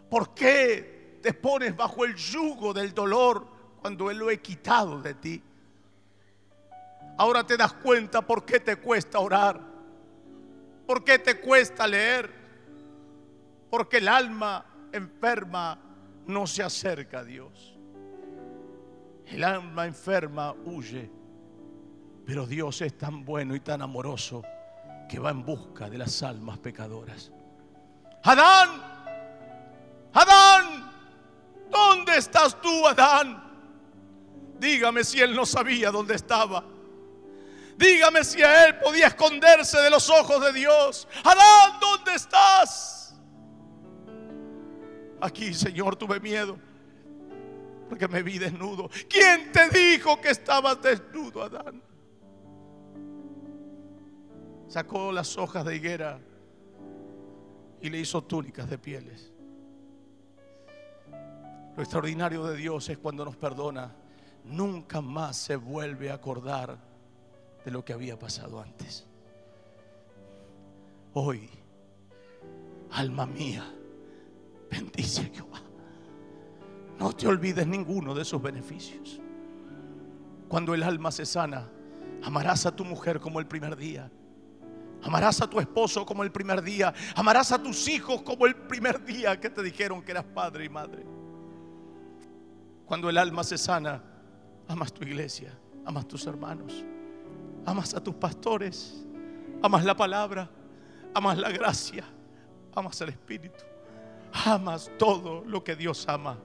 ¿Por qué te pones bajo el yugo del dolor cuando Él lo he quitado de ti? Ahora te das cuenta por qué te cuesta orar, por qué te cuesta leer, porque el alma enferma no se acerca a Dios. El alma enferma huye pero Dios es tan bueno y tan amoroso que va en busca de las almas pecadoras. Adán, Adán, ¿dónde estás tú, Adán? Dígame si él no sabía dónde estaba. Dígame si a él podía esconderse de los ojos de Dios. Adán, ¿dónde estás? Aquí, Señor, tuve miedo porque me vi desnudo. ¿Quién te dijo que estabas desnudo, Adán? Sacó las hojas de higuera y le hizo túnicas de pieles. Lo extraordinario de Dios es cuando nos perdona, nunca más se vuelve a acordar de lo que había pasado antes. Hoy, alma mía, bendice a Jehová. No te olvides ninguno de sus beneficios. Cuando el alma se sana, amarás a tu mujer como el primer día. Amarás a tu esposo como el primer día. Amarás a tus hijos como el primer día que te dijeron que eras padre y madre. Cuando el alma se sana, amas tu iglesia, amas tus hermanos, amas a tus pastores, amas la palabra, amas la gracia, amas el Espíritu, amas todo lo que Dios ama.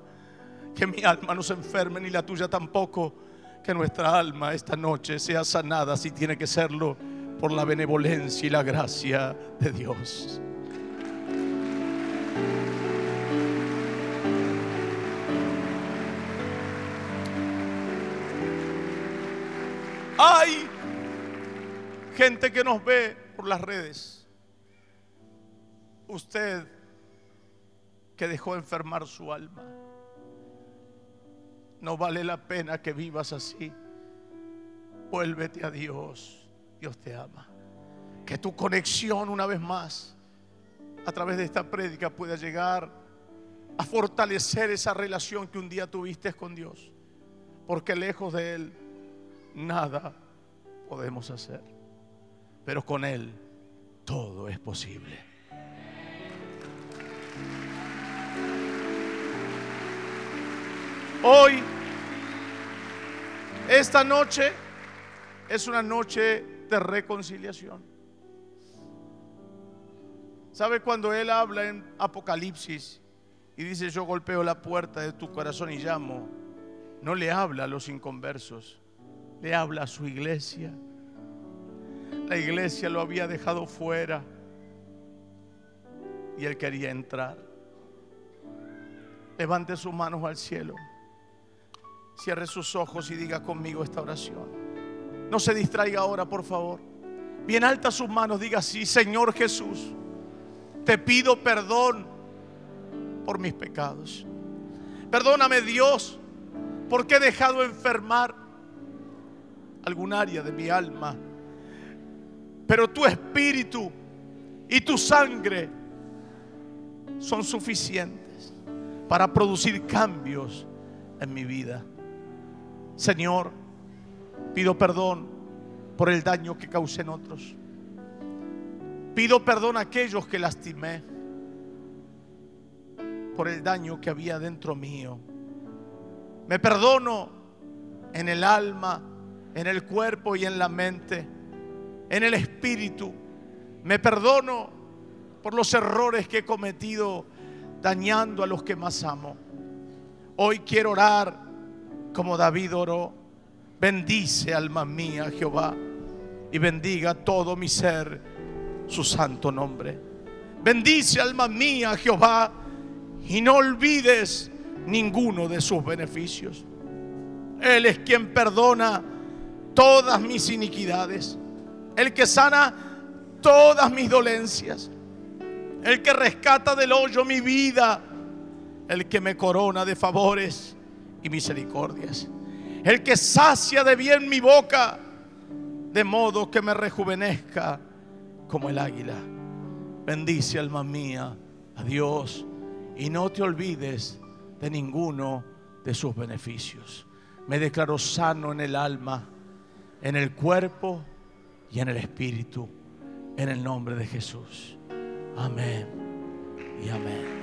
Que mi alma no se enferme ni la tuya tampoco. Que nuestra alma esta noche sea sanada si tiene que serlo por la benevolencia y la gracia de Dios. Hay gente que nos ve por las redes. Usted que dejó enfermar su alma. No vale la pena que vivas así. Vuélvete a Dios. Dios te ama. Que tu conexión una vez más a través de esta prédica pueda llegar a fortalecer esa relación que un día tuviste con Dios. Porque lejos de Él nada podemos hacer. Pero con Él todo es posible. Hoy, esta noche, es una noche reconciliación. ¿Sabe cuando Él habla en Apocalipsis y dice yo golpeo la puerta de tu corazón y llamo? No le habla a los inconversos, le habla a su iglesia. La iglesia lo había dejado fuera y él quería entrar. Levante sus manos al cielo. Cierre sus ojos y diga conmigo esta oración. No se distraiga ahora, por favor. Bien alta sus manos, diga así, Señor Jesús, te pido perdón por mis pecados. Perdóname Dios, porque he dejado enfermar algún área de mi alma. Pero tu espíritu y tu sangre son suficientes para producir cambios en mi vida. Señor, pido perdón por el daño que causé en otros. Pido perdón a aquellos que lastimé por el daño que había dentro mío. Me perdono en el alma, en el cuerpo y en la mente, en el espíritu. Me perdono por los errores que he cometido dañando a los que más amo. Hoy quiero orar como David oró. Bendice alma mía Jehová y bendiga todo mi ser su santo nombre. Bendice alma mía Jehová y no olvides ninguno de sus beneficios. Él es quien perdona todas mis iniquidades, el que sana todas mis dolencias, el que rescata del hoyo mi vida, el que me corona de favores y misericordias, el que sacia de bien mi boca, de modo que me rejuvenezca como el águila. Bendice alma mía a Dios y no te olvides de ninguno de sus beneficios. Me declaro sano en el alma, en el cuerpo y en el espíritu, en el nombre de Jesús. Amén y amén.